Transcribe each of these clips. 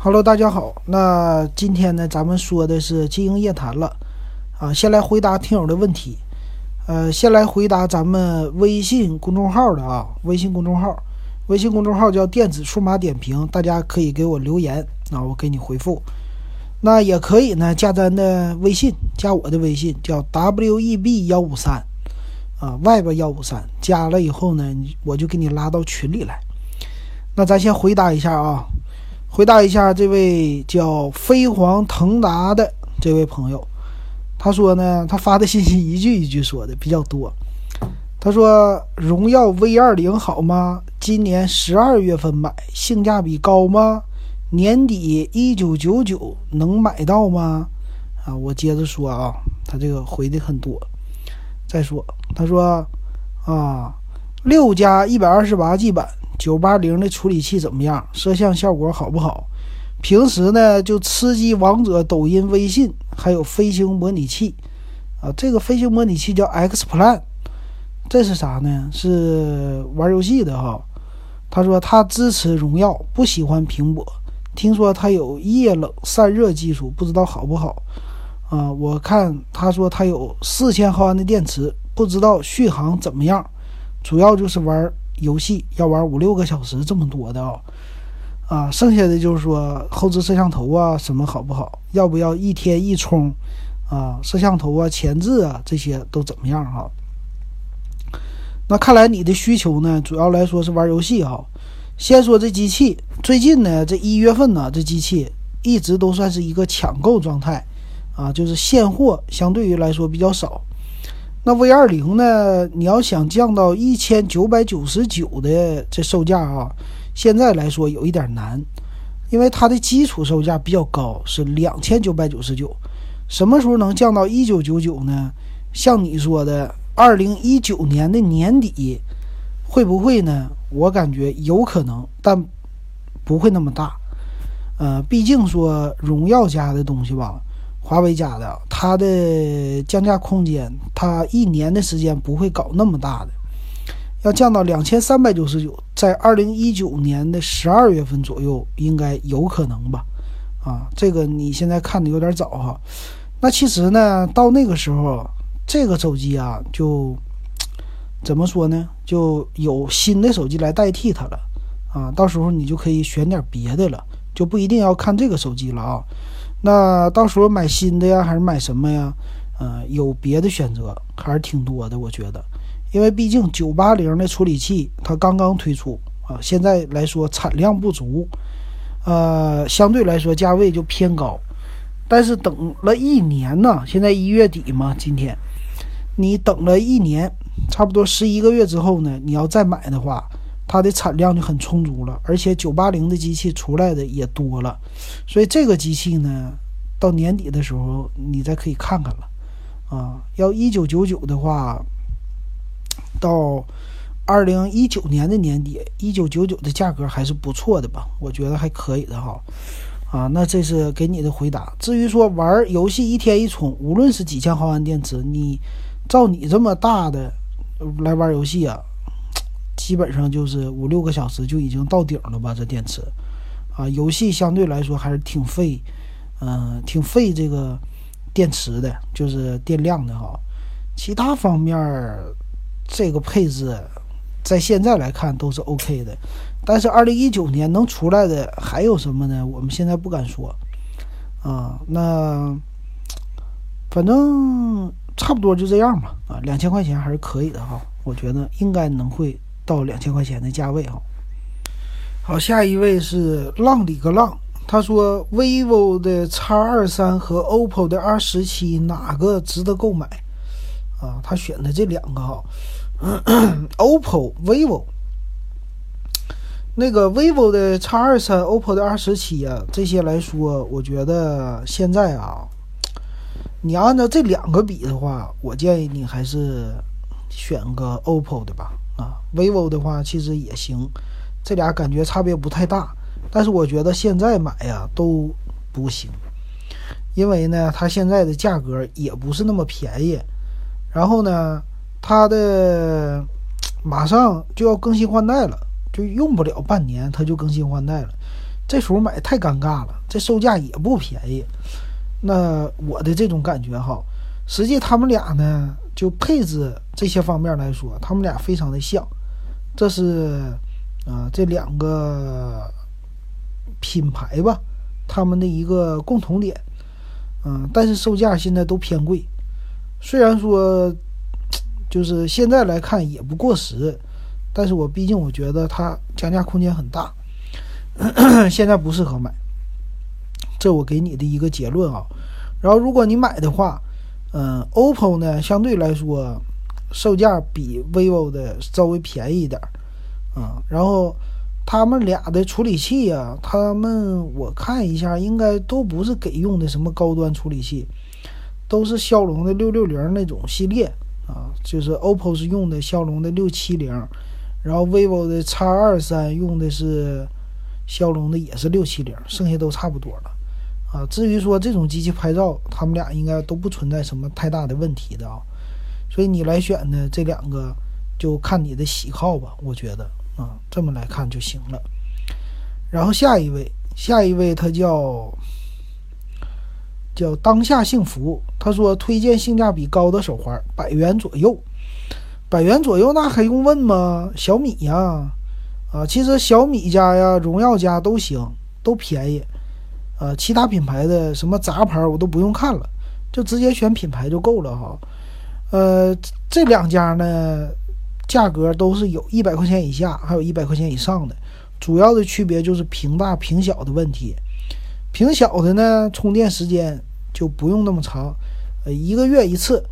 Hello，大家好。那今天呢，咱们说的是经营夜谈了啊。先来回答听友的问题。呃，先来回答咱们微信公众号的啊，微信公众号，微信公众号叫电子数码点评，大家可以给我留言啊，我给你回复。那也可以呢，加咱的微信，加我的微信叫 web 幺五三啊，web 幺五三。加了以后呢，我就给你拉到群里来。那咱先回答一下啊。回答一下这位叫飞黄腾达的这位朋友，他说呢，他发的信息一句一句说的比较多。他说：“荣耀 V 二零好吗？今年十二月份买，性价比高吗？年底一九九九能买到吗？”啊，我接着说啊，他这个回的很多。再说，他说：“啊，六加一百二十八 G 版。”九八零的处理器怎么样？摄像效果好不好？平时呢就吃鸡、王者、抖音、微信，还有飞行模拟器啊。这个飞行模拟器叫 X Plan，这是啥呢？是玩游戏的哈。他说他支持荣耀，不喜欢苹果。听说它有液冷散热技术，不知道好不好啊？我看他说他有四千毫安的电池，不知道续航怎么样。主要就是玩。游戏要玩五六个小时，这么多的啊，啊，剩下的就是说后置摄像头啊什么好不好？要不要一天一充？啊，摄像头啊、前置啊这些都怎么样哈？那看来你的需求呢，主要来说是玩游戏哈。先说这机器，最近呢这一月份呢这机器一直都算是一个抢购状态啊，就是现货相对于来说比较少。那 V 二零呢？你要想降到一千九百九十九的这售价啊，现在来说有一点难，因为它的基础售价比较高，是两千九百九十九。什么时候能降到一九九九呢？像你说的，二零一九年的年底会不会呢？我感觉有可能，但不会那么大。呃，毕竟说荣耀家的东西吧。华为家的，它的降价空间，它一年的时间不会搞那么大的，要降到两千三百九十九，在二零一九年的十二月份左右，应该有可能吧？啊，这个你现在看的有点早哈。那其实呢，到那个时候，这个手机啊，就怎么说呢？就有新的手机来代替它了啊。到时候你就可以选点别的了，就不一定要看这个手机了啊。那到时候买新的呀，还是买什么呀？呃，有别的选择还是挺多的，我觉得，因为毕竟九八零的处理器它刚刚推出啊，现在来说产量不足，呃，相对来说价位就偏高。但是等了一年呢，现在一月底嘛，今天你等了一年，差不多十一个月之后呢，你要再买的话。它的产量就很充足了，而且九八零的机器出来的也多了，所以这个机器呢，到年底的时候你再可以看看了，啊，要一九九九的话，到二零一九年的年底，一九九九的价格还是不错的吧？我觉得还可以的哈，啊，那这是给你的回答。至于说玩游戏一天一充，无论是几千毫安电池，你照你这么大的来玩游戏啊。基本上就是五六个小时就已经到顶了吧？这电池，啊，游戏相对来说还是挺费，嗯，挺费这个电池的，就是电量的哈。其他方面这个配置在现在来看都是 OK 的，但是二零一九年能出来的还有什么呢？我们现在不敢说，啊，那反正差不多就这样吧。啊，两千块钱还是可以的哈，我觉得应该能会。到两千块钱的价位哈，好，下一位是浪里个浪，他说 vivo 的 X 二三和 OPPO 的 R 十七哪个值得购买啊？他选的这两个哈，OPPO、vivo，那个 vivo 的 X 二三、OPPO 的 R 十七啊，这些来说，我觉得现在啊，你按照这两个比的话，我建议你还是选个 OPPO 的吧。啊，vivo 的话其实也行，这俩感觉差别不太大，但是我觉得现在买呀都不行，因为呢它现在的价格也不是那么便宜，然后呢它的马上就要更新换代了，就用不了半年它就更新换代了，这时候买太尴尬了，这售价也不便宜。那我的这种感觉哈，实际他们俩呢，就配置这些方面来说，他们俩非常的像。这是啊，这两个品牌吧，他们的一个共同点。嗯，但是售价现在都偏贵。虽然说，就是现在来看也不过时，但是我毕竟我觉得它降价空间很大，现在不适合买。这我给你的一个结论啊，然后如果你买的话，嗯，OPPO 呢相对来说售价比 vivo 的稍微便宜一点儿，啊，然后他们俩的处理器啊，他们我看一下应该都不是给用的什么高端处理器，都是骁龙的六六零那种系列啊，就是 OPPO 是用的骁龙的六七零，然后 vivo 的 X 二三用的是骁龙的也是六七零，剩下都差不多了。啊，至于说这种机器拍照，他们俩应该都不存在什么太大的问题的啊，所以你来选呢，这两个就看你的喜好吧，我觉得啊，这么来看就行了。然后下一位，下一位他叫叫当下幸福，他说推荐性价比高的手环，百元左右，百元左右那还用问吗？小米呀，啊，其实小米家呀、荣耀家都行，都便宜。呃，其他品牌的什么杂牌我都不用看了，就直接选品牌就够了哈。呃，这两家呢，价格都是有一百块钱以下，还有一百块钱以上的。主要的区别就是屏大屏小的问题。屏小的呢，充电时间就不用那么长，呃，一个月一次。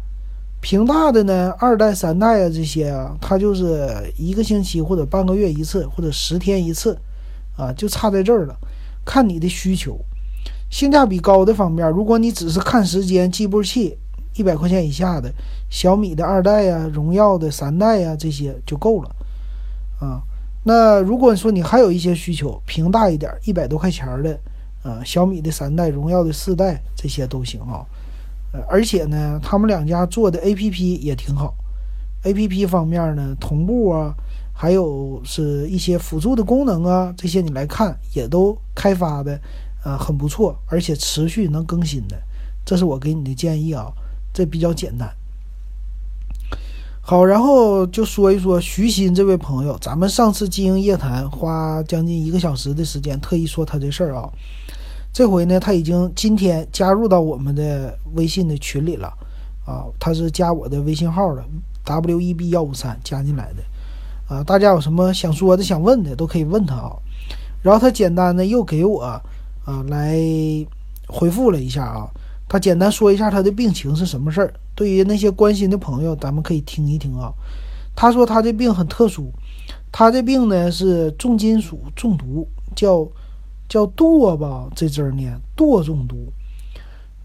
屏大的呢，二代、三代啊这些啊，它就是一个星期或者半个月一次，或者十天一次，啊，就差在这儿了，看你的需求。性价比高的方面，如果你只是看时间计步器，一百块钱以下的小米的二代呀、荣耀的三代呀这些就够了啊。那如果说你还有一些需求，屏大一点，一百多块钱的啊，小米的三代、荣耀的四代这些都行啊。呃，而且呢，他们两家做的 APP 也挺好，APP 方面呢，同步啊，还有是一些辅助的功能啊，这些你来看也都开发的。啊，很不错，而且持续能更新的，这是我给你的建议啊。这比较简单。好，然后就说一说徐鑫这位朋友，咱们上次经营夜谈花将近一个小时的时间，特意说他这事儿啊。这回呢，他已经今天加入到我们的微信的群里了啊，他是加我的微信号的 w e b 幺五三加进来的啊。大家有什么想说的、想问的，都可以问他啊。然后他简单的又给我。啊，来回复了一下啊，他简单说一下他的病情是什么事儿。对于那些关心的朋友，咱们可以听一听啊。他说他这病很特殊，他这病呢是重金属中毒，叫叫惰吧，这字儿念惰中毒。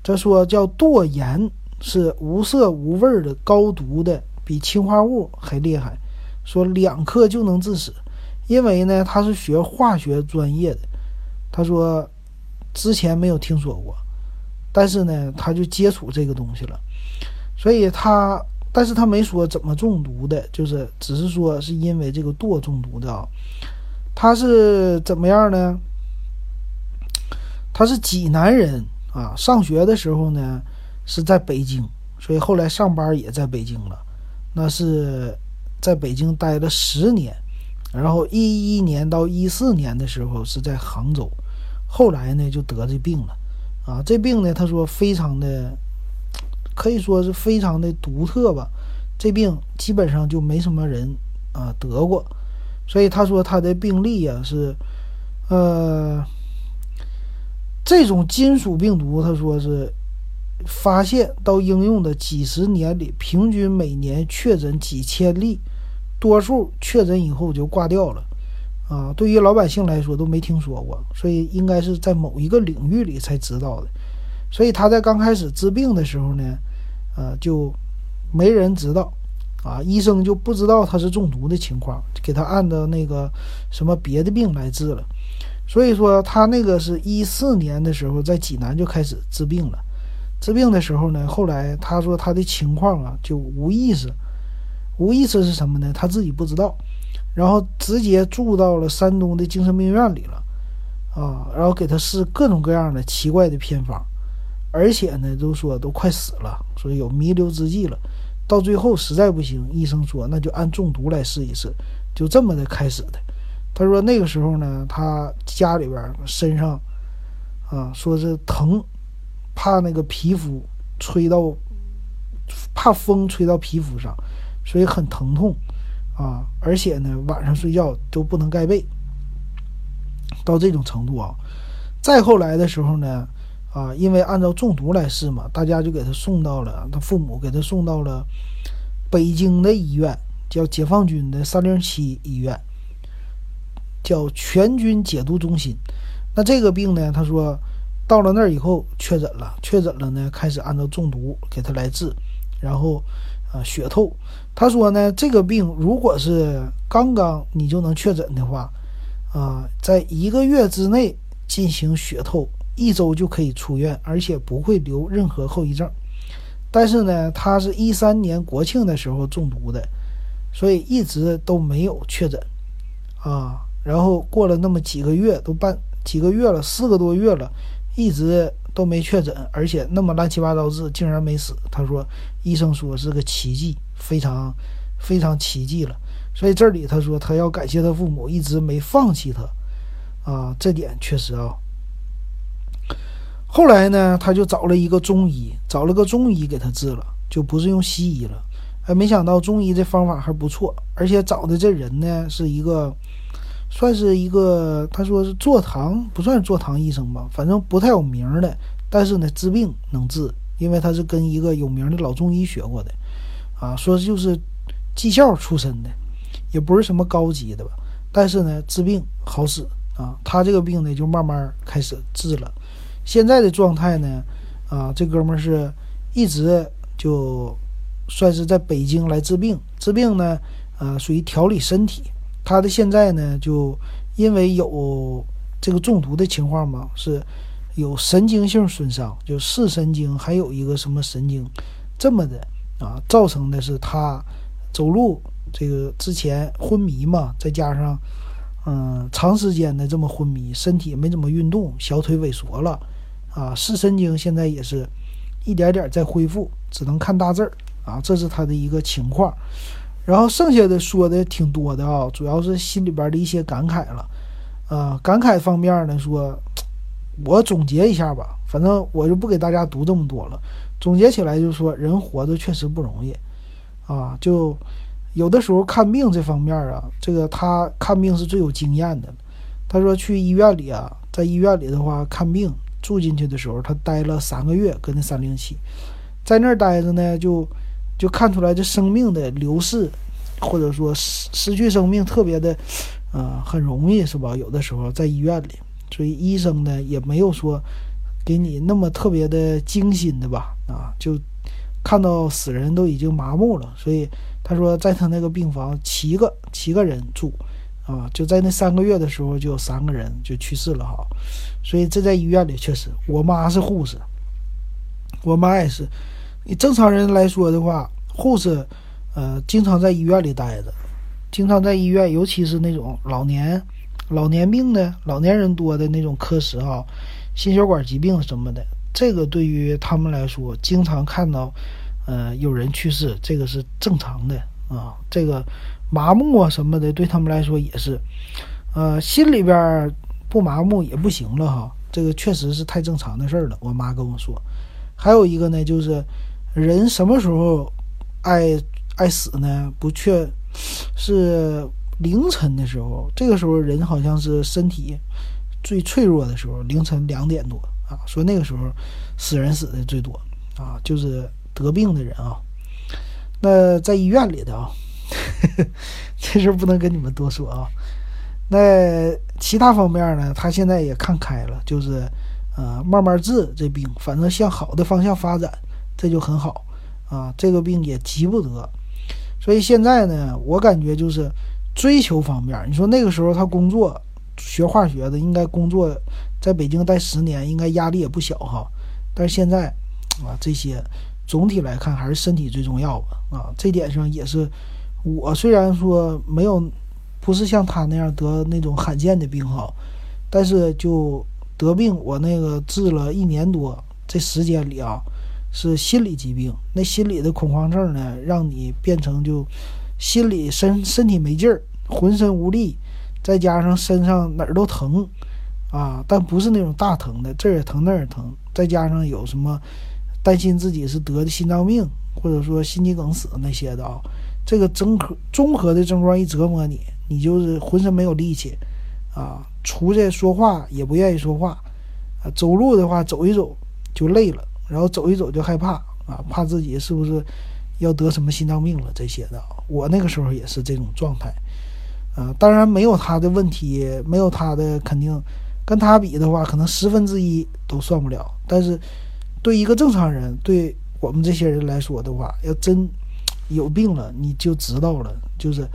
他说叫惰盐，是无色无味的高毒的，比氰化物还厉害。说两克就能致死，因为呢他是学化学专业的。他说。之前没有听说过，但是呢，他就接触这个东西了，所以他，但是他没说怎么中毒的，就是只是说是因为这个剁中毒的啊。他是怎么样呢？他是济南人啊，上学的时候呢是在北京，所以后来上班也在北京了。那是在北京待了十年，然后一一年到一四年的时候是在杭州。后来呢，就得这病了，啊，这病呢，他说非常的，可以说是非常的独特吧。这病基本上就没什么人啊得过，所以他说他的病例啊是，呃，这种金属病毒，他说是发现到应用的几十年里，平均每年确诊几千例，多数确诊以后就挂掉了。啊，对于老百姓来说都没听说过，所以应该是在某一个领域里才知道的。所以他在刚开始治病的时候呢，呃，就没人知道，啊，医生就不知道他是中毒的情况，给他按照那个什么别的病来治了。所以说他那个是一四年的时候在济南就开始治病了。治病的时候呢，后来他说他的情况啊就无意识，无意识是什么呢？他自己不知道。然后直接住到了山东的精神病院里了，啊，然后给他试各种各样的奇怪的偏方，而且呢，都说都快死了，说有弥留之际了。到最后实在不行，医生说那就按中毒来试一试，就这么的开始的。他说那个时候呢，他家里边身上啊，说是疼，怕那个皮肤吹到，怕风吹到皮肤上，所以很疼痛啊，而且呢晚上睡觉都不能盖被。到这种程度啊，再后来的时候呢，啊，因为按照中毒来试嘛，大家就给他送到了他父母给他送到了北京的医院，叫解放军的三零七医院，叫全军解毒中心。那这个病呢，他说到了那儿以后确诊了，确诊了呢，开始按照中毒给他来治，然后啊血透。他说呢，这个病如果是刚刚你就能确诊的话。啊，在一个月之内进行血透，一周就可以出院，而且不会留任何后遗症。但是呢，他是一三年国庆的时候中毒的，所以一直都没有确诊。啊，然后过了那么几个月，都半几个月了，四个多月了，一直都没确诊，而且那么乱七八糟治，竟然没死。他说，医生说是个奇迹，非常非常奇迹了。所以这里他说他要感谢他父母一直没放弃他，啊，这点确实啊。后来呢，他就找了一个中医，找了个中医给他治了，就不是用西医了。哎，没想到中医这方法还不错，而且找的这人呢是一个，算是一个，他说是坐堂，不算坐堂医生吧，反正不太有名的，但是呢治病能治，因为他是跟一个有名的老中医学过的，啊，说就是技校出身的。也不是什么高级的吧，但是呢，治病好使啊。他这个病呢，就慢慢开始治了。现在的状态呢，啊，这哥们是一直就算是在北京来治病。治病呢，呃，属于调理身体。他的现在呢，就因为有这个中毒的情况嘛，是有神经性损伤，就视神经还有一个什么神经这么的啊，造成的是他走路。这个之前昏迷嘛，再加上，嗯，长时间的这么昏迷，身体没怎么运动，小腿萎缩了，啊，视神经现在也是一点点在恢复，只能看大字儿啊，这是他的一个情况。然后剩下的说的挺多的啊，主要是心里边的一些感慨了，啊，感慨方面呢，说，我总结一下吧，反正我就不给大家读这么多了，总结起来就是说，人活着确实不容易，啊，就。有的时候看病这方面啊，这个他看病是最有经验的。他说去医院里啊，在医院里的话看病住进去的时候，他待了三个月，跟那三零七，在那儿待着呢，就就看出来这生命的流逝，或者说失失去生命特别的，呃，很容易是吧？有的时候在医院里，所以医生呢也没有说给你那么特别的精心的吧？啊，就看到死人都已经麻木了，所以。他说，在他那个病房，七个七个人住，啊，就在那三个月的时候，就有三个人就去世了哈。所以这在医院里确实，我妈是护士，我妈也是。你正常人来说的话，护士，呃，经常在医院里待着，经常在医院，尤其是那种老年、老年病的、老年人多的那种科室啊，心血管疾病什么的，这个对于他们来说，经常看到。呃，有人去世，这个是正常的啊。这个麻木啊什么的，对他们来说也是。呃，心里边不麻木也不行了哈。这个确实是太正常的事儿了。我妈跟我说，还有一个呢，就是人什么时候爱爱死呢？不确是凌晨的时候，这个时候人好像是身体最脆弱的时候，凌晨两点多啊，说那个时候死人死的最多啊，就是。得病的人啊，那在医院里的啊，这事儿不能跟你们多说啊。那其他方面呢，他现在也看开了，就是呃慢慢治这病，反正向好的方向发展，这就很好啊。这个病也急不得，所以现在呢，我感觉就是追求方面，你说那个时候他工作学化学的，应该工作在北京待十年，应该压力也不小哈。但是现在啊，这些。总体来看，还是身体最重要吧。啊，这点上也是我虽然说没有，不是像他那样得那种罕见的病哈，但是就得病，我那个治了一年多，这时间里啊，是心理疾病。那心理的恐慌症呢，让你变成就心里身身体没劲儿，浑身无力，再加上身上哪儿都疼啊，但不是那种大疼的，这儿也疼那儿也疼，再加上有什么担心自己是得的心脏病，或者说心肌梗死那些的啊，这个综合综合的症状一折磨你，你就是浑身没有力气啊。出去说话也不愿意说话，啊，走路的话走一走就累了，然后走一走就害怕啊，怕自己是不是要得什么心脏病了这些的。我那个时候也是这种状态，啊，当然没有他的问题，没有他的肯定跟他比的话，可能十分之一都算不了。但是对一个正常人，对我们这些人来说的话，要真有病了，你就知道了，就是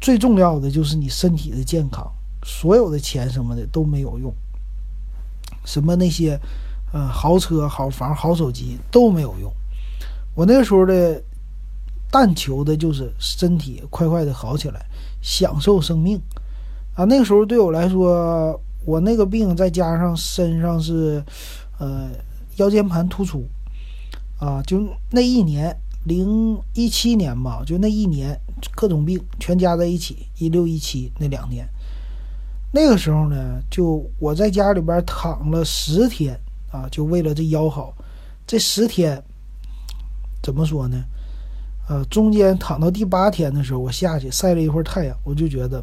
最重要的就是你身体的健康。所有的钱什么的都没有用，什么那些，呃，豪车、好房、好手机都没有用。我那个时候的但求的就是身体快快的好起来，享受生命。啊，那个时候对我来说，我那个病再加上身上是，呃，腰间盘突出，啊，就那一年，零一七年吧，就那一年各种病全加在一起，一六一七那两年。那个时候呢，就我在家里边躺了十天啊，就为了这腰好。这十天怎么说呢？呃，中间躺到第八天的时候，我下去晒了一会儿太阳，我就觉得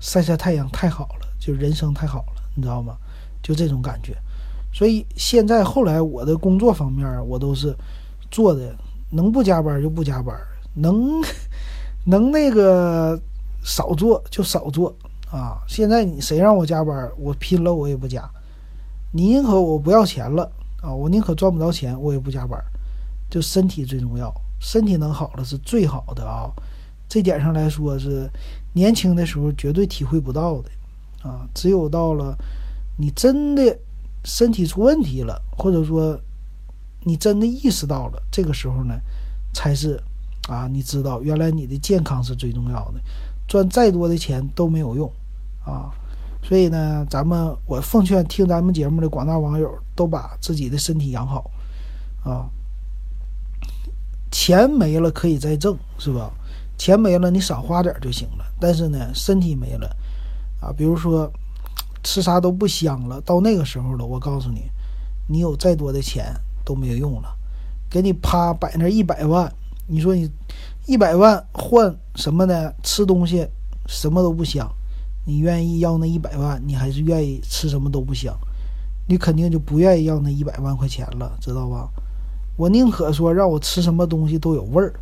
晒晒太阳太好了，就人生太好了，你知道吗？就这种感觉。所以现在后来我的工作方面，我都是做的能不加班就不加班，能能那个少做就少做。啊！现在你谁让我加班，我拼了我也不加。你宁可我不要钱了啊，我宁可赚不着钱，我也不加班。就身体最重要，身体能好了是最好的啊。这点上来说是年轻的时候绝对体会不到的啊。只有到了你真的身体出问题了，或者说你真的意识到了，这个时候呢，才是啊，你知道原来你的健康是最重要的，赚再多的钱都没有用。啊，所以呢，咱们我奉劝听咱们节目的广大网友都把自己的身体养好，啊，钱没了可以再挣，是吧？钱没了你少花点就行了。但是呢，身体没了，啊，比如说吃啥都不香了，到那个时候了，我告诉你，你有再多的钱都没有用了。给你啪摆那一百万，你说你一百万换什么呢？吃东西什么都不香。你愿意要那一百万，你还是愿意吃什么都不香，你肯定就不愿意要那一百万块钱了，知道吧？我宁可说让我吃什么东西都有味儿。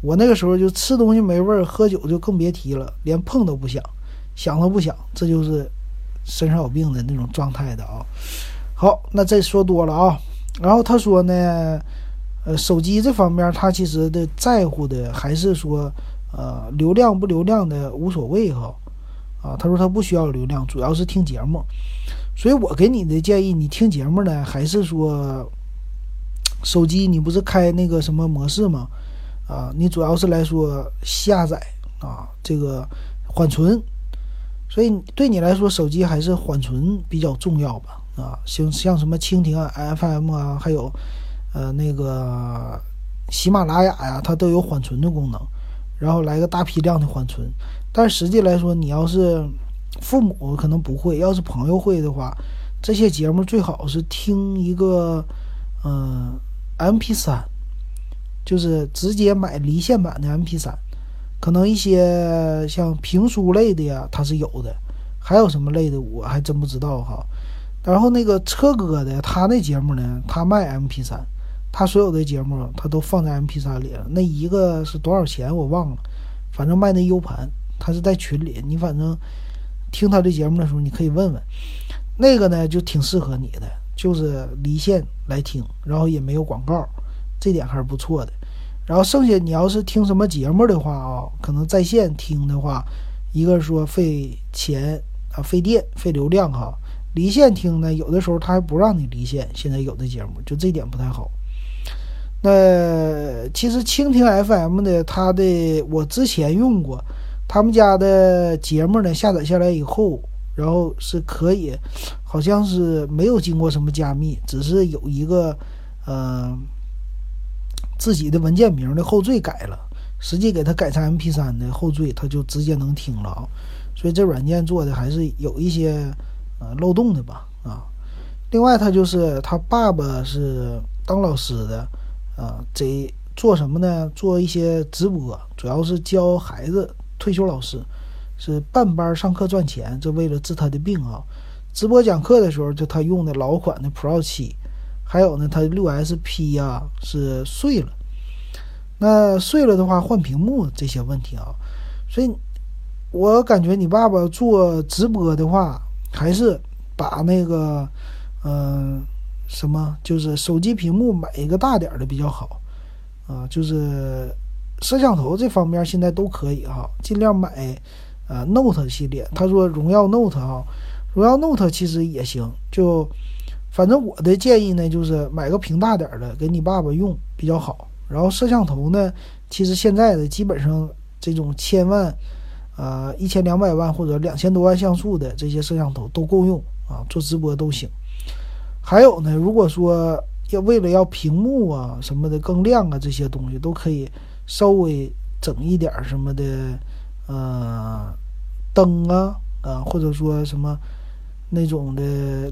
我那个时候就吃东西没味儿，喝酒就更别提了，连碰都不想，想都不想，这就是身上有病的那种状态的啊。好，那这说多了啊。然后他说呢，呃，手机这方面他其实的在乎的还是说，呃，流量不流量的无所谓哈。啊，他说他不需要流量，主要是听节目，所以我给你的建议，你听节目呢，还是说手机你不是开那个什么模式吗？啊，你主要是来说下载啊，这个缓存，所以对你来说，手机还是缓存比较重要吧？啊，像像什么蜻蜓啊、FM 啊，还有呃那个喜马拉雅呀，它都有缓存的功能，然后来个大批量的缓存。但实际来说，你要是父母可能不会，要是朋友会的话，这些节目最好是听一个，嗯，MP3，就是直接买离线版的 MP3。可能一些像评书类的呀，它是有的，还有什么类的我还真不知道哈。然后那个车哥的，他那节目呢，他卖 MP3，他所有的节目他都放在 MP3 里了。那一个是多少钱我忘了，反正卖那 U 盘。他是在群里，你反正听他的节目的时候，你可以问问，那个呢就挺适合你的，就是离线来听，然后也没有广告，这点还是不错的。然后剩下你要是听什么节目的话啊，可能在线听的话，一个说费钱啊，费电、费流量哈。离线听呢，有的时候他还不让你离线，现在有的节目就这点不太好。那其实蜻蜓 FM 的，它的我之前用过。他们家的节目呢，下载下来以后，然后是可以，好像是没有经过什么加密，只是有一个呃自己的文件名的后缀改了，实际给它改成 MP3 的后缀，它就直接能听了啊。所以这软件做的还是有一些呃漏洞的吧啊。另外，他就是他爸爸是当老师的啊，这做什么呢？做一些直播，主要是教孩子，退休老师是半班上课赚钱，这为了治他的病啊。直播讲课的时候，就他用的老款的 Pro 七，还有呢，他六 SP 呀是碎了，那碎了的话换屏幕这些问题啊，所以。我感觉你爸爸做直播的话，还是把那个，嗯，什么，就是手机屏幕买一个大点的比较好，啊，就是摄像头这方面现在都可以哈，尽量买，呃，Note 系列。他说荣耀 Note 哈，荣耀 Note 其实也行，就反正我的建议呢，就是买个屏大点的给你爸爸用比较好。然后摄像头呢，其实现在的基本上这种千万。呃，一千两百万或者两千多万像素的这些摄像头都够用啊，做直播都行。还有呢，如果说要为了要屏幕啊什么的更亮啊，这些东西都可以稍微整一点什么的，呃，灯啊啊，或者说什么那种的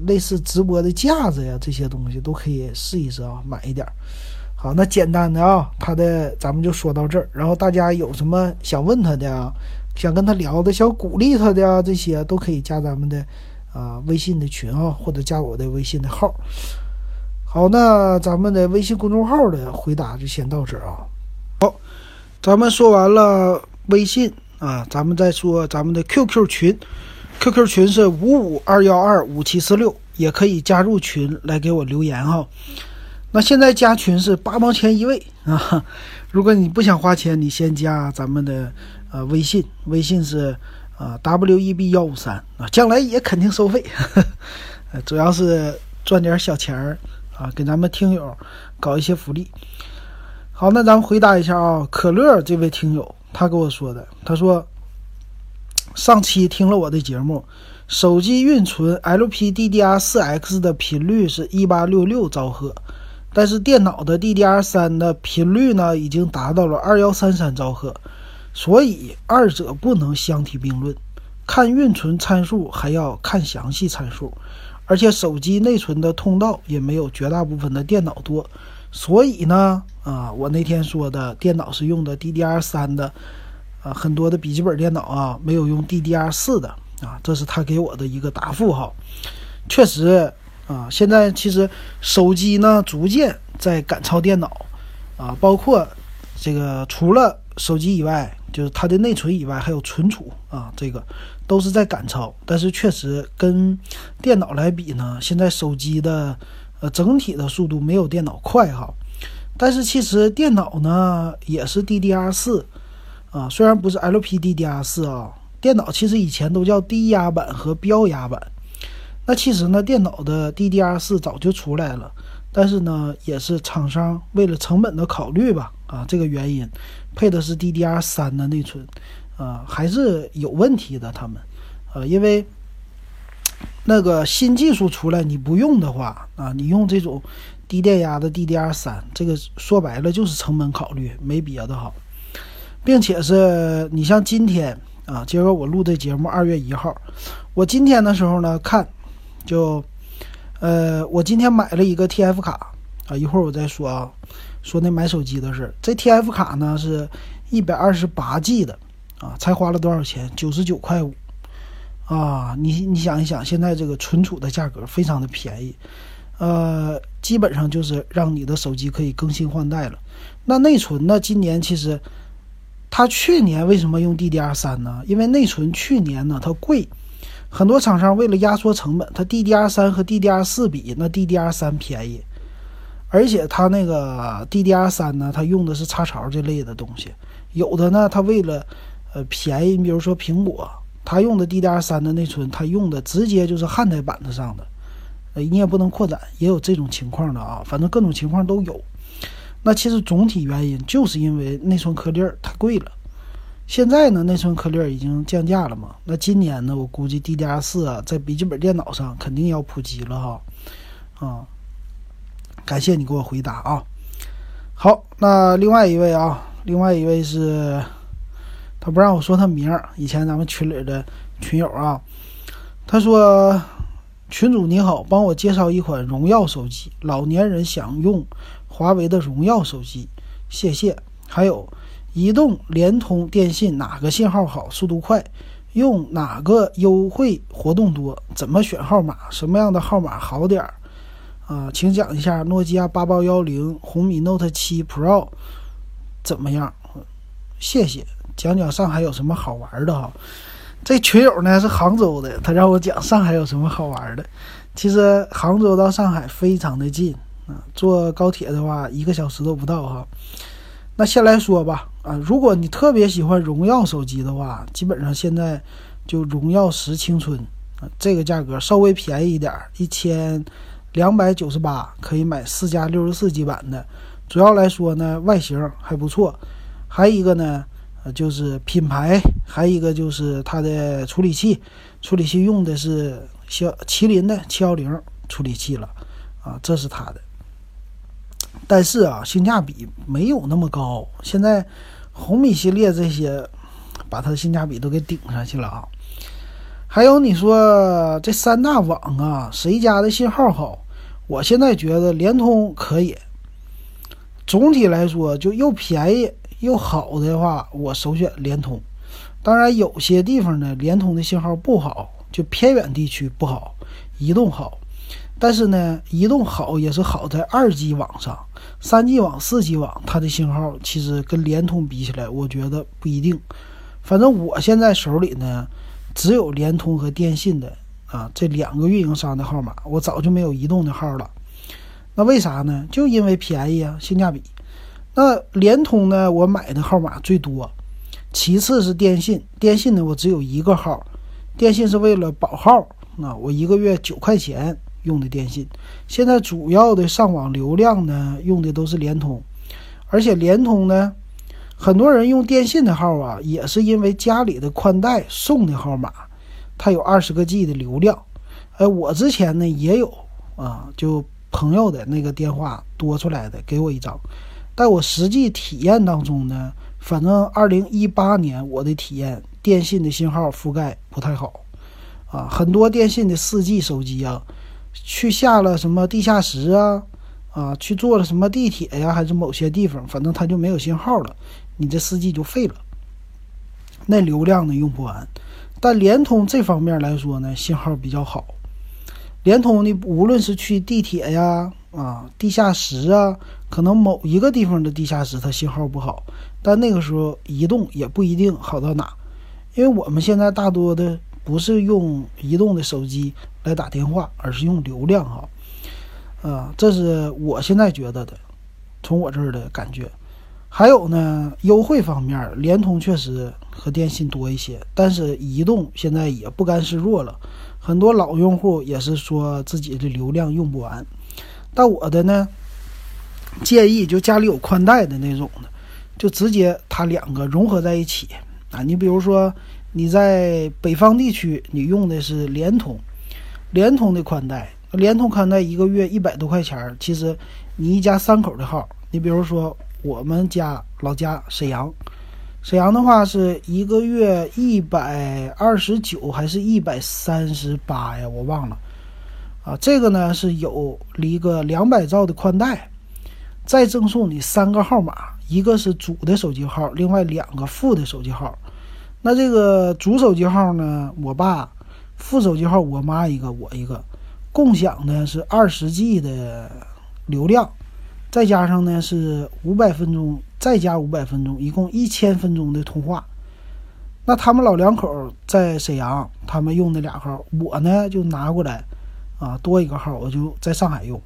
类似直播的架子呀，这些东西都可以试一试啊，买一点。好，那简单的啊，他的咱们就说到这儿，然后大家有什么想问他的啊？想跟他聊的，想鼓励他的啊，这些都可以加咱们的啊微信的群啊，或者加我的微信的号。好，那咱们的微信公众号的回答就先到这儿啊。咱们说完了微信啊，咱们再说咱们的 QQ 群，QQ 群是五五二幺二五七四六，也可以加入群来给我留言哈。那现在加群是八毛钱一位啊，如果你不想花钱，你先加咱们的。呃，微信，微信是啊，W E B 幺五三啊，将来也肯定收费，主要是赚点小钱儿啊，给咱们听友搞一些福利。好，那咱们回答一下啊，可乐这位听友他跟我说的，他说上期听了我的节目，手机运存 LPDDR4X 的频率是一八六六兆赫，但是电脑的 DDR3 的频率呢，已经达到了二幺三三兆赫。所以二者不能相提并论，看运存参数还要看详细参数，而且手机内存的通道也没有绝大部分的电脑多。所以呢，啊，我那天说的电脑是用的 DDR3 的，啊，很多的笔记本电脑啊没有用 DDR4 的，啊，这是他给我的一个答复哈。确实，啊，现在其实手机呢逐渐在赶超电脑，啊，包括这个除了手机以外。就是它的内存以外还有存储啊，这个都是在赶超，但是确实跟电脑来比呢，现在手机的呃整体的速度没有电脑快哈。但是其实电脑呢也是 DDR4 啊，虽然不是 LPDDR4 啊，电脑其实以前都叫低压版和标压版。那其实呢，电脑的 DDR4 早就出来了，但是呢，也是厂商为了成本的考虑吧啊，这个原因。配的是 DDR 三的内存，啊，还是有问题的。他们，呃，因为那个新技术出来，你不用的话，啊，你用这种低电压的 DDR 三，这个说白了就是成本考虑，没别的好。并且是你像今天啊，今儿我录这节目二月一号，我今天的时候呢看，就，呃，我今天买了一个 TF 卡，啊，一会儿我再说啊。说那买手机的事，这 TF 卡呢是一百二十八 G 的啊，才花了多少钱？九十九块五啊！你你想一想，现在这个存储的价格非常的便宜，呃，基本上就是让你的手机可以更新换代了。那内存呢？今年其实它去年为什么用 DDR 三呢？因为内存去年呢它贵，很多厂商为了压缩成本，它 DDR 三和 DDR 四比，那 DDR 三便宜。而且它那个 DDR 三呢，它用的是插槽这类的东西。有的呢，它为了呃便宜，你比如说苹果，它用的 DDR 三的内存，它用的直接就是焊在板子上的，呃，你也不能扩展，也有这种情况的啊。反正各种情况都有。那其实总体原因就是因为内存颗粒太贵了，现在呢，内存颗粒已经降价了嘛？那今年呢，我估计 DDR 四啊，在笔记本电脑上肯定要普及了哈。啊，感谢你给我回答啊。好，那另外一位啊，另外一位是，他不让我说他名儿，以前咱们群里的群友啊，他说。群主你好，帮我介绍一款荣耀手机，老年人想用华为的荣耀手机，谢谢。还有，移动、联通、电信哪个信号好，速度快？用哪个优惠活动多？怎么选号码？什么样的号码好点儿？啊，请讲一下诺基亚八八幺零、红米 Note 七 Pro 怎么样？谢谢，讲讲上海有什么好玩的哈。这群友呢是杭州的，他让我讲上海有什么好玩的。其实杭州到上海非常的近啊，坐高铁的话一个小时都不到哈。那先来说吧啊，如果你特别喜欢荣耀手机的话，基本上现在就荣耀十青春啊，这个价格稍微便宜一点，一千两百九十八可以买四加六十四 G 版的。主要来说呢，外形还不错，还一个呢。呃，就是品牌，还有一个就是它的处理器，处理器用的是骁麒麟的七幺零处理器了，啊，这是它的。但是啊，性价比没有那么高。现在红米系列这些，把它的性价比都给顶上去了啊。还有你说这三大网啊，谁家的信号好？我现在觉得联通可以。总体来说，就又便宜。又好的话，我首选联通。当然，有些地方呢，联通的信号不好，就偏远地区不好。移动好，但是呢，移动好也是好在二 G 网上，三 G 网、四 G 网，它的信号其实跟联通比起来，我觉得不一定。反正我现在手里呢，只有联通和电信的啊这两个运营商的号码，我早就没有移动的号了。那为啥呢？就因为便宜啊，性价比。那联通呢？我买的号码最多，其次是电信。电信呢，我只有一个号，电信是为了保号。那我一个月九块钱用的电信。现在主要的上网流量呢，用的都是联通，而且联通呢，很多人用电信的号啊，也是因为家里的宽带送的号码，它有二十个 G 的流量。哎，我之前呢也有啊，就朋友的那个电话多出来的，给我一张。但我实际体验当中呢，反正二零一八年我的体验，电信的信号覆盖不太好，啊，很多电信的四 G 手机啊，去下了什么地下室啊，啊，去坐了什么地铁呀，还是某些地方，反正它就没有信号了，你这四 G 就废了，那流量呢用不完。但联通这方面来说呢，信号比较好，联通你无论是去地铁呀。啊，地下室啊，可能某一个地方的地下室它信号不好，但那个时候移动也不一定好到哪，因为我们现在大多的不是用移动的手机来打电话，而是用流量哈。啊，这是我现在觉得的，从我这儿的感觉。还有呢，优惠方面，联通确实和电信多一些，但是移动现在也不甘示弱了，很多老用户也是说自己的流量用不完。但我的呢，建议就家里有宽带的那种的，就直接它两个融合在一起啊。你比如说你在北方地区，你用的是联通，联通的宽带，联通宽带一个月一百多块钱儿。其实你一家三口的号，你比如说我们家老家沈阳，沈阳的话是一个月一百二十九还是一百三十八呀？我忘了。啊，这个呢是有一个两百兆的宽带，再赠送你三个号码，一个是主的手机号，另外两个副的手机号。那这个主手机号呢，我爸；副手机号我妈一个，我一个。共享呢是二十 G 的流量，再加上呢是五百分钟，再加五百分钟，一共一千分钟的通话。那他们老两口在沈阳，他们用的俩号，我呢就拿过来。啊，多一个号我就在上海用。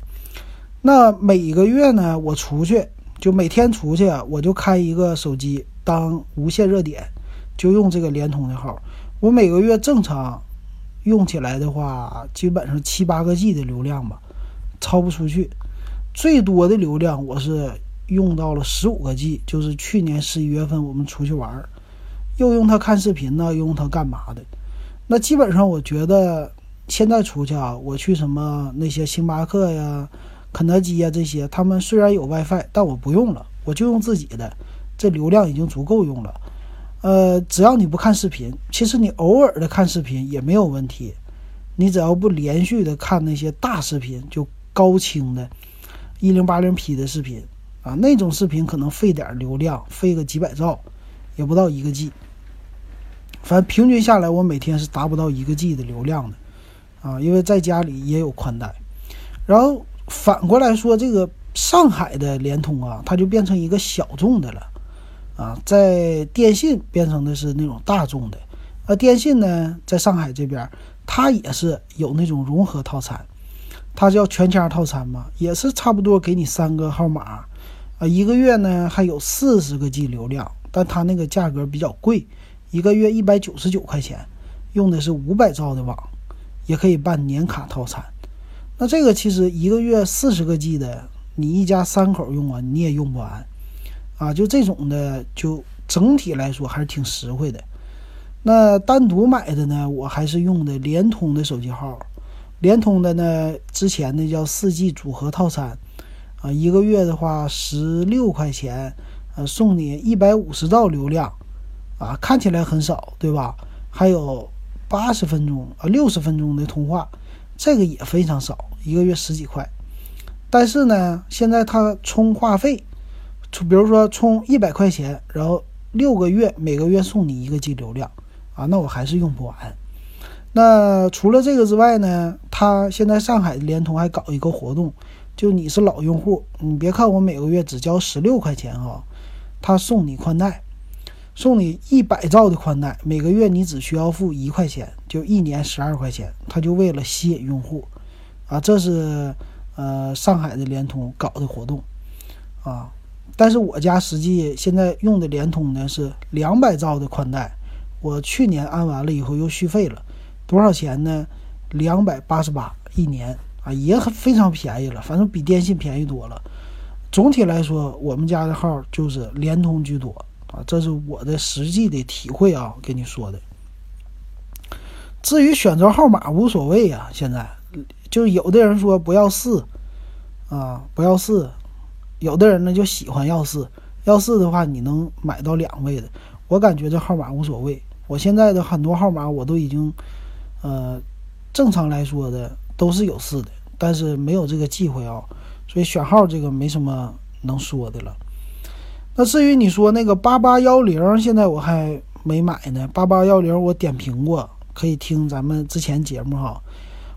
那每个月呢，我出去就每天出去，我就开一个手机当无线热点，就用这个联通的号。我每个月正常用起来的话，基本上七八个 G 的流量吧，超不出去。最多的流量我是用到了十五个 G，就是去年十一月份我们出去玩，又用它看视频呢，又用它干嘛的？那基本上我觉得现在出去啊，我去什么那些星巴克呀、肯德基呀这些，他们虽然有 WiFi，但我不用了，我就用自己的，这流量已经足够用了。呃，只要你不看视频，其实你偶尔的看视频也没有问题。你只要不连续的看那些大视频，就高清的，一零八零 P 的视频啊，那种视频可能费点流量，费个几百兆，也不到一个 G。反正平均下来，我每天是达不到一个 G 的流量的，啊，因为在家里也有宽带。然后反过来说，这个上海的联通啊，它就变成一个小众的了，啊，在电信变成的是那种大众的。而电信呢，在上海这边，它也是有那种融合套餐，它叫全家套餐嘛，也是差不多给你三个号码，啊，一个月呢还有四十个 G 流量，但它那个价格比较贵，一个月一百九十九块钱，用的是五百兆的网，也可以办年卡套餐。那这个其实一个月四十个 G 的，你一家三口用啊，你也用不完，啊，就这种的，就整体来说还是挺实惠的。那单独买的呢，我还是用的联通的手机号，联通的呢，之前的叫四 G 组合套餐，啊，一个月的话十六块钱，呃，送你一百五十兆流量，啊，看起来很少，对吧？还有八十分钟啊，六十分钟的通话，这个也非常少，一个月十几块。但是呢，现在他充话费，比如说充一百块钱，然后六个月每个月送你一个 G 流量。啊，那我还是用不完。那除了这个之外呢，他现在上海联通还搞一个活动，就你是老用户，你别看我每个月只交十六块钱啊，他送你宽带，送你一百兆的宽带，每个月你只需要付一块钱，就一年十二块钱，他就为了吸引用户，啊，这是呃上海的联通搞的活动，啊，但是我家实际现在用的联通呢是两百兆的宽带。我去年安完了以后又续费了，多少钱呢？两百八十八一年啊，也很非常便宜了，反正比电信便宜多了。总体来说，我们家的号就是联通居多啊，这是我的实际的体会啊，跟你说的。至于选择号码无所谓啊，现在就有的人说不要四啊，不要四，有的人呢就喜欢要四，要四的话你能买到两位的。我感觉这号码无所谓。我现在的很多号码我都已经，呃，正常来说的都是有四的，但是没有这个机会啊，所以选号这个没什么能说的了。那至于你说那个八八幺零，现在我还没买呢。八八幺零我点评过，可以听咱们之前节目哈。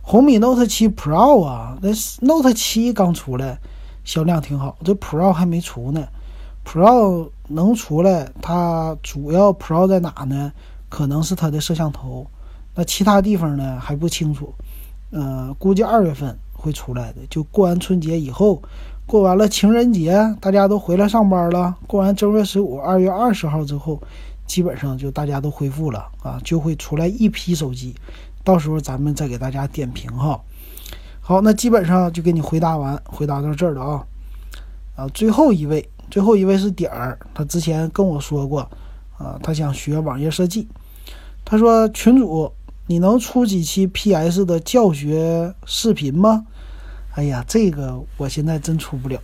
红米 Note 七 Pro 啊，那 Note 七刚出来，销量挺好，这 Pro 还没出呢。Pro 能出来，它主要 Pro 在哪呢？可能是它的摄像头，那其他地方呢还不清楚，呃，估计二月份会出来的。就过完春节以后，过完了情人节，大家都回来上班了。过完正月十五，二月二十号之后，基本上就大家都恢复了啊，就会出来一批手机，到时候咱们再给大家点评哈。好，那基本上就给你回答完，回答到这儿了啊。啊，最后一位，最后一位是点儿，他之前跟我说过，啊，他想学网页设计。他说：“群主，你能出几期 PS 的教学视频吗？”哎呀，这个我现在真出不了。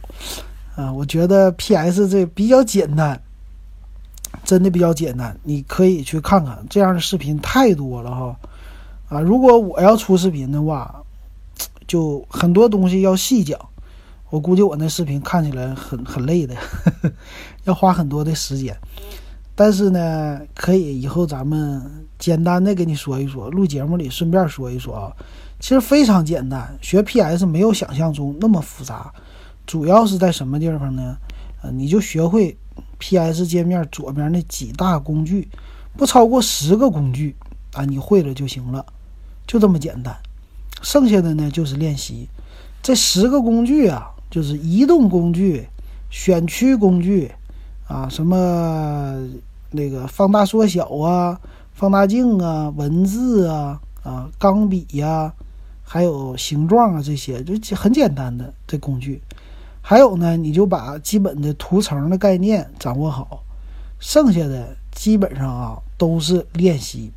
啊，我觉得 PS 这比较简单，真的比较简单，你可以去看看这样的视频太多了哈。啊，如果我要出视频的话，就很多东西要细讲，我估计我那视频看起来很很累的，要花很多的时间。但是呢，可以以后咱们简单的跟你说一说，录节目里顺便说一说啊。其实非常简单，学 PS 没有想象中那么复杂，主要是在什么地方呢？呃，你就学会 PS 界面左边那几大工具，不超过十个工具啊，你会了就行了，就这么简单。剩下的呢就是练习。这十个工具啊，就是移动工具、选区工具。啊，什么那个放大缩小啊，放大镜啊，文字啊，啊，钢笔呀，还有形状啊，这些就很简单的这工具。还有呢，你就把基本的图层的概念掌握好，剩下的基本上啊都是练习。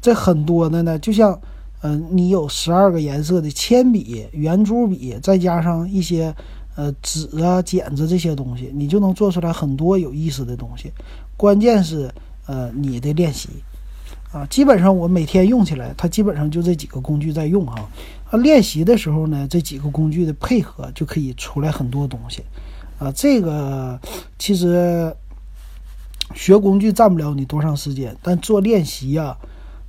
这很多的呢，就像，嗯，你有十二个颜色的铅笔、圆珠笔，再加上一些，呃，纸啊、剪子这些东西，你就能做出来很多有意思的东西。关键是，呃，你的练习，啊，基本上我每天用起来，它基本上就这几个工具在用哈。啊，练习的时候呢，这几个工具的配合就可以出来很多东西。啊，这个其实学工具占不了你多长时间，但做练习呀。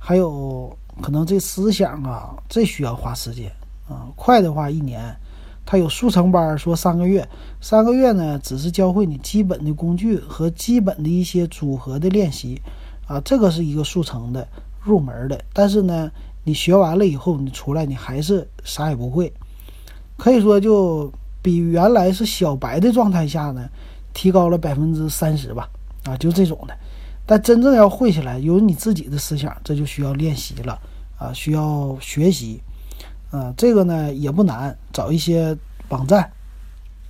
还有可能这思想啊，这需要花时间啊。快的话一年，它有速成班说三个月，三个月呢只是教会你基本的工具和基本的一些组合的练习啊，这个是一个速成的入门的。但是呢，你学完了以后，你出来你还是啥也不会，可以说就比原来是小白的状态下呢，提高了百分之三十吧。啊，就这种的。但真正要会起来，有你自己的思想，这就需要练习了。啊，需要学习，啊，这个呢也不难，找一些网站，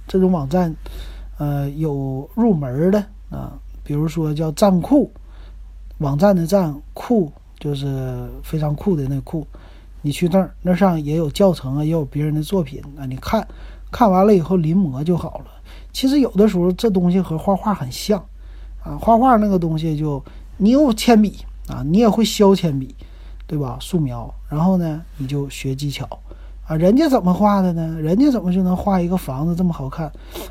这种网站，呃，有入门的啊，比如说叫站酷，网站的站酷就是非常酷的那酷，你去那儿，那上也有教程啊，也有别人的作品啊，你看看完了以后临摹就好了。其实有的时候这东西和画画很像。啊，画画那个东西就你有铅笔啊，你也会削铅笔，对吧？素描，然后呢，你就学技巧啊。人家怎么画的呢？人家怎么就能画一个房子这么好看？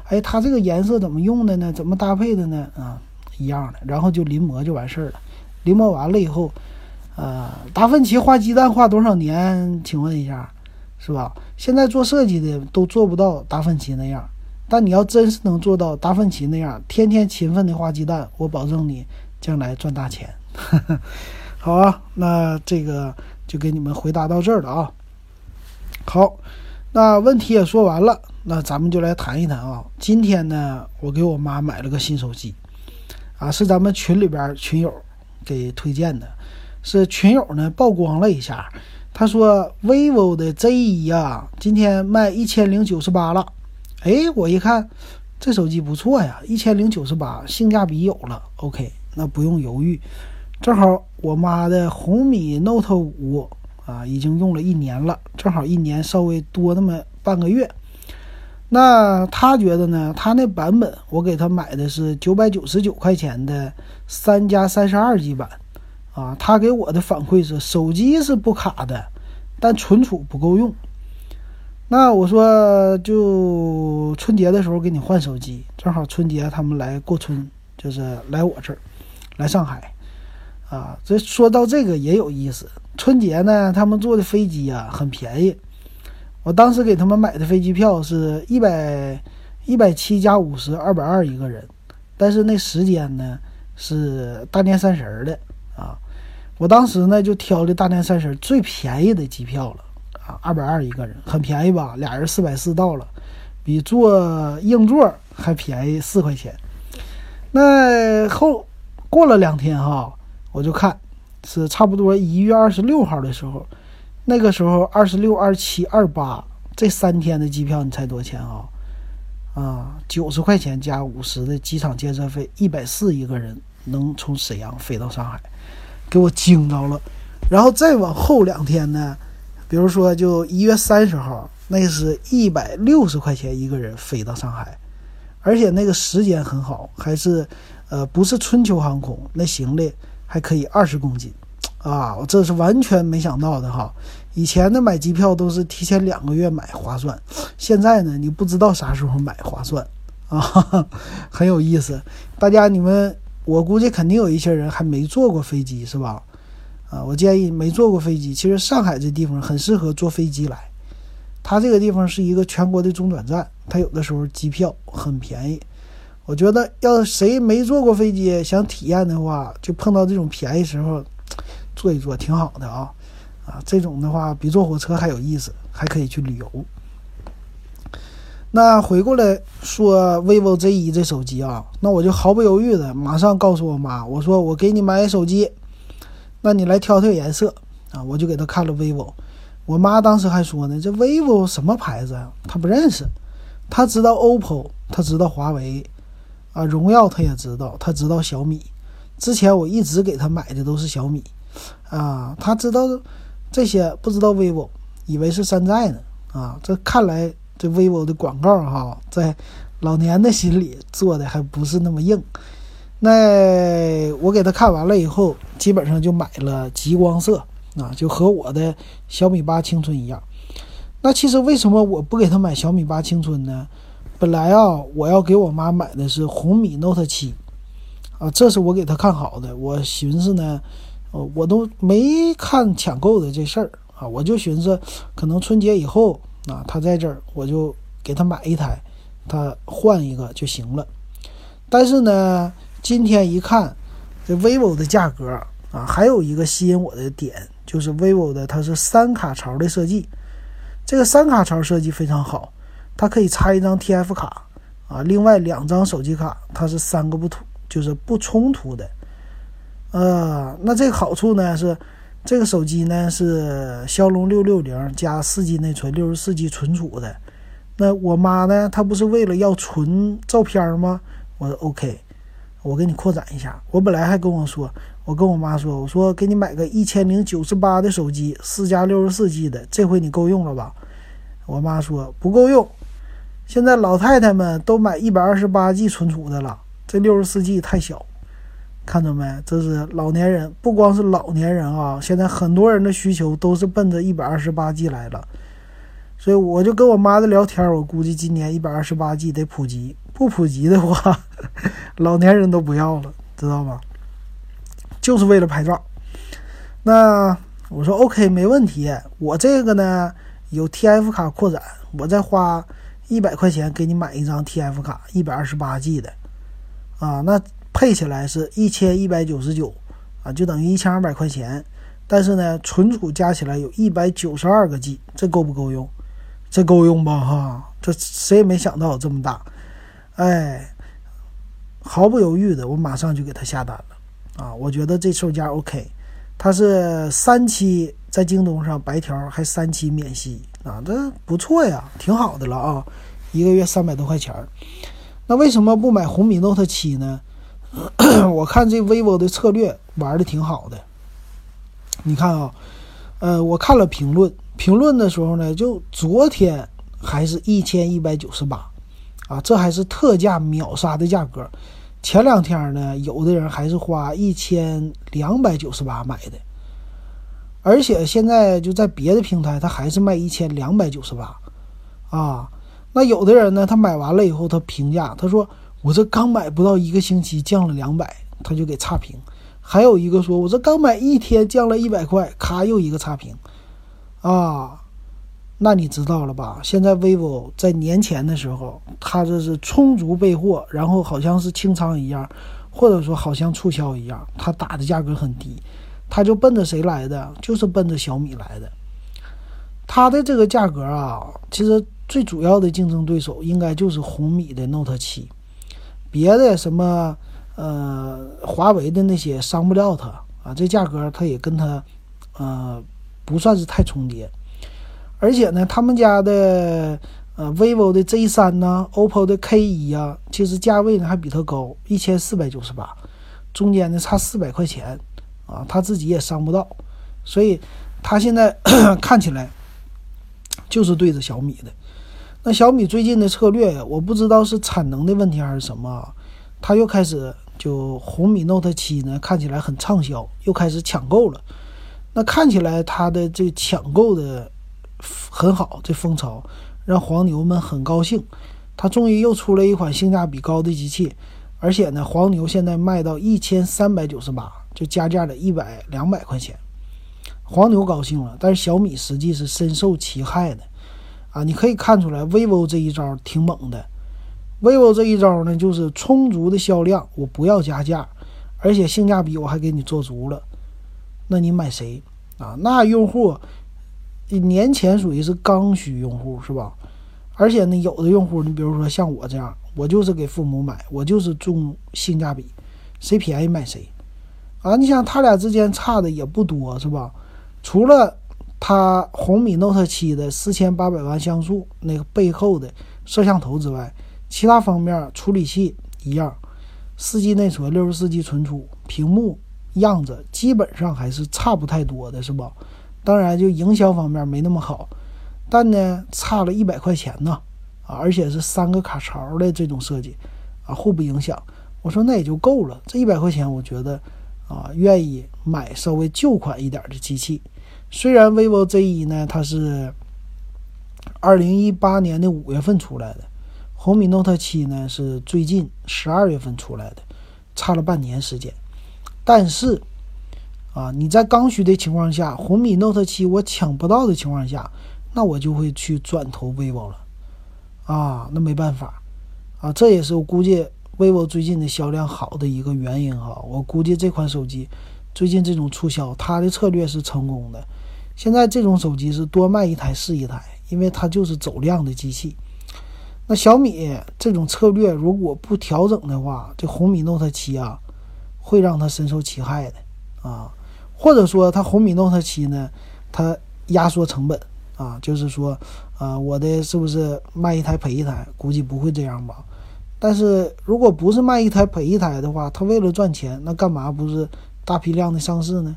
哎，他这个颜色怎么用的呢？怎么搭配的呢？啊，一样的，然后就临摹就完事儿了。临摹完了以后，呃，达芬奇画鸡蛋画多少年？请问一下，是吧？现在做设计的都做不到达芬奇那样。但你要真是能做到达芬奇那样，天天勤奋的画鸡蛋，我保证你将来赚大钱。好啊，那这个就给你们回答到这儿了啊。好，那问题也说完了，那咱们就来谈一谈啊。今天呢，我给我妈买了个新手机，啊，是咱们群里边群友给推荐的，是群友呢曝光了一下，他说 vivo 的 Z 一呀，今天卖一千零九十八了。哎，我一看，这手机不错呀，一千零九十八，性价比有了。OK，那不用犹豫。正好我妈的红米 Note 五啊，已经用了一年了，正好一年稍微多那么半个月。那他觉得呢？他那版本我给他买的是九百九十九块钱的三加三十二 G 版啊。他给我的反馈是，手机是不卡的，但存储不够用。那我说，就春节的时候给你换手机，正好春节他们来过春，就是来我这儿，来上海，啊，这说到这个也有意思。春节呢，他们坐的飞机啊很便宜，我当时给他们买的飞机票是一百一百七加五十，二百二一个人，但是那时间呢是大年三十的啊，我当时呢就挑的大年三十最便宜的机票了啊。二百二一个人，很便宜吧？俩人四百四到了，比坐硬座还便宜四块钱。那后过了两天哈，我就看是差不多一月二十六号的时候，那个时候二十六、二七、二八这三天的机票，你猜多少钱啊？啊，九十块钱加五十的机场建设费，一百四一个人能从沈阳飞到上海，给我惊着了。然后再往后两天呢？比如说，就一月三十号，那是一百六十块钱一个人飞到上海，而且那个时间很好，还是，呃，不是春秋航空，那行李还可以二十公斤，啊，我这是完全没想到的哈。以前的买机票都是提前两个月买划算，现在呢，你不知道啥时候买划算 啊，很有意思。大家你们，我估计肯定有一些人还没坐过飞机，是吧？啊，我建议没坐过飞机，其实上海这地方很适合坐飞机来。它这个地方是一个全国的中转站，它有的时候机票很便宜。我觉得要谁没坐过飞机想体验的话，就碰到这种便宜时候，坐一坐挺好的啊。啊，这种的话比坐火车还有意思，还可以去旅游。那回过来说 vivo Z1 这手机啊，那我就毫不犹豫的马上告诉我妈，我说我给你买手机。那你来挑挑颜色啊！我就给他看了 vivo，我妈当时还说呢，这 vivo 什么牌子啊？她不认识，她知道 OPPO，她知道华为，啊，荣耀她也知道，她知道小米。之前我一直给她买的都是小米，啊，她知道这些，不知道 vivo，以为是山寨呢。啊，这看来这 vivo 的广告哈，在老年的心里做的还不是那么硬。那我给他看完了以后，基本上就买了极光色啊，就和我的小米八青春一样。那其实为什么我不给他买小米八青春呢？本来啊，我要给我妈买的是红米 Note 七，啊，这是我给她看好的。我寻思呢，哦，我都没看抢购的这事儿啊，我就寻思可能春节以后啊，他在这儿，我就给他买一台，他换一个就行了。但是呢，今天一看这 vivo 的价格啊，还有一个吸引我的点就是 vivo 的它是三卡槽的设计，这个三卡槽设计非常好。它可以插一张 TF 卡啊，另外两张手机卡，它是三个不突，就是不冲突的。呃，那这个好处呢是，这个手机呢是骁龙六六零加四 G 内存，六十四 G 存储的。那我妈呢，她不是为了要存照片吗？我说 OK，我给你扩展一下。我本来还跟我说，我跟我妈说，我说给你买个一千零九十八的手机，四加六十四 G 的，这回你够用了吧？我妈说不够用。现在老太太们都买一百二十八 G 存储的了，这六十四 G 太小，看到没？这是老年人，不光是老年人啊，现在很多人的需求都是奔着一百二十八 G 来了。所以我就跟我妈的聊天，我估计今年一百二十八 G 得普及，不普及的话，老年人都不要了，知道吧？就是为了拍照。那我说 OK，没问题。我这个呢有 TF 卡扩展，我再花。一百块钱给你买一张 TF 卡，一百二十八 G 的，啊，那配起来是一千一百九十九，啊，就等于一千二百块钱。但是呢，存储加起来有一百九十二个 G，这够不够用？这够用吧？哈，这谁也没想到这么大，哎，毫不犹豫的，我马上就给他下单了，啊，我觉得这售价 OK，它是三期在京东上白条还三期免息。啊，这不错呀，挺好的了啊，一个月三百多块钱。那为什么不买红米 Note 七呢？我看这 vivo 的策略玩的挺好的。你看啊，呃，我看了评论，评论的时候呢，就昨天还是一千一百九十八，啊，这还是特价秒杀的价格。前两天呢，有的人还是花一千两百九十八买的。而且现在就在别的平台，他还是卖一千两百九十八，啊，那有的人呢，他买完了以后，他评价，他说我这刚买不到一个星期降了两百，他就给差评。还有一个说我这刚买一天降了一百块，咔又一个差评，啊，那你知道了吧？现在 vivo 在年前的时候，它这是充足备货，然后好像是清仓一样，或者说好像促销一样，它打的价格很低。他就奔着谁来的？就是奔着小米来的。它的这个价格啊，其实最主要的竞争对手应该就是红米的 Note 七，别的什么呃华为的那些伤不了它啊。这价格它也跟它呃不算是太重叠。而且呢，他们家的呃 vivo 的 Z 三呢，OPPO 的 K 一啊，其实价位呢还比它高一千四百九十八，中间呢差四百块钱。啊，他自己也伤不到，所以他现在 看起来就是对着小米的。那小米最近的策略，我不知道是产能的问题还是什么，他又开始就红米 Note 七呢，看起来很畅销，又开始抢购了。那看起来他的这抢购的很好，这风潮让黄牛们很高兴。他终于又出了一款性价比高的机器，而且呢，黄牛现在卖到一千三百九十八。就加价了一百两百块钱，黄牛高兴了，但是小米实际是深受其害的，啊，你可以看出来，vivo 这一招挺猛的。vivo 这一招呢，就是充足的销量，我不要加价，而且性价比我还给你做足了，那你买谁啊？那用户年前属于是刚需用户是吧？而且呢，有的用户，你比如说像我这样，我就是给父母买，我就是重性价比，谁便宜买谁。啊，你想他俩之间差的也不多，是吧？除了它红米 Note 7的四千八百万像素那个背后的摄像头之外，其他方面处理器一样四 G 内存，六十四 G 存储，屏幕样子基本上还是差不太多的，是吧？当然，就营销方面没那么好，但呢，差了一百块钱呢，啊，而且是三个卡槽的这种设计，啊，互不影响。我说那也就够了，这一百块钱，我觉得，啊，愿意买稍微旧款一点的机器。虽然 vivo Z1 呢，它是二零一八年的五月份出来的，红米 Note 7呢是最近十二月份出来的，差了半年时间。但是，啊，你在刚需的情况下，红米 Note 7我抢不到的情况下，那我就会去转投 vivo 了，啊，那没办法，啊，这也是我估计。vivo 最近的销量好的一个原因哈，我估计这款手机最近这种促销，它的策略是成功的。现在这种手机是多卖一台是一台，因为它就是走量的机器。那小米这种策略如果不调整的话，这红米 Note 7啊，会让它深受其害的啊。或者说，它红米 Note 7呢，它压缩成本啊，就是说，啊，我的是不是卖一台赔一台？估计不会这样吧。但是如果不是卖一台赔一台的话，他为了赚钱，那干嘛不是大批量的上市呢？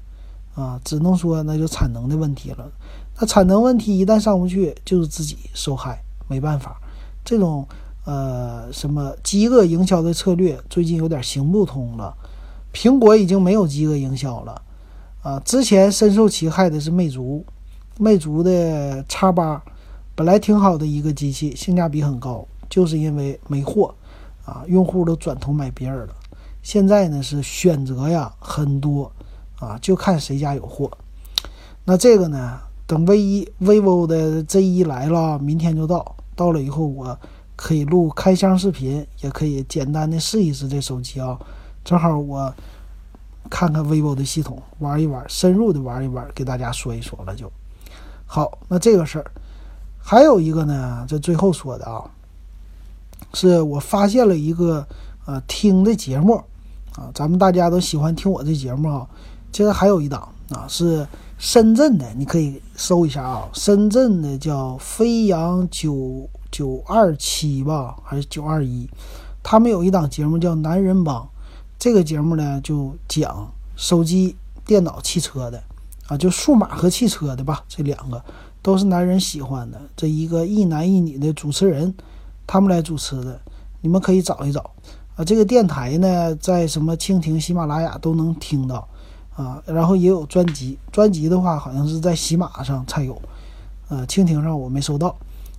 啊，只能说那就产能的问题了。那产能问题一旦上不去，就是自己受害，没办法。这种呃什么饥饿营销的策略，最近有点行不通了。苹果已经没有饥饿营销了啊，之前深受其害的是魅族，魅族的叉八本来挺好的一个机器，性价比很高，就是因为没货。啊，用户都转头买别人了。现在呢是选择呀很多，啊，就看谁家有货。那这个呢，等 V 一 vivo 的 Z 一来了，明天就到。到了以后，我可以录开箱视频，也可以简单的试一试这手机啊。正好我看看 vivo 的系统，玩一玩，深入的玩一玩，给大家说一说了就。好，那这个事儿，还有一个呢，这最后说的啊。是我发现了一个呃听的节目啊，咱们大家都喜欢听我这节目啊。其实还有一档啊，是深圳的，你可以搜一下啊。深圳的叫飞扬九九二七吧，还是九二一？他们有一档节目叫《男人帮》，这个节目呢就讲手机、电脑、汽车的啊，就数码和汽车的吧，这两个都是男人喜欢的。这一个一男一女的主持人。他们来主持的，你们可以找一找啊。这个电台呢，在什么蜻蜓、喜马拉雅都能听到啊。然后也有专辑，专辑的话好像是在喜马上才有，呃，蜻蜓上我没收到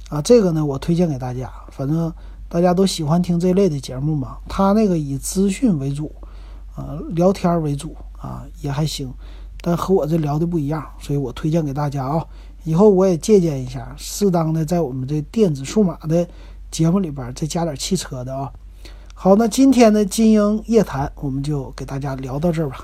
啊。这个呢，我推荐给大家，反正大家都喜欢听这类的节目嘛。他那个以资讯为主，呃，聊天为主啊，也还行，但和我这聊的不一样，所以我推荐给大家啊。以后我也借鉴一下，适当的在我们这电子数码的。节目里边再加点汽车的啊，好，那今天的金鹰夜谈我们就给大家聊到这儿吧。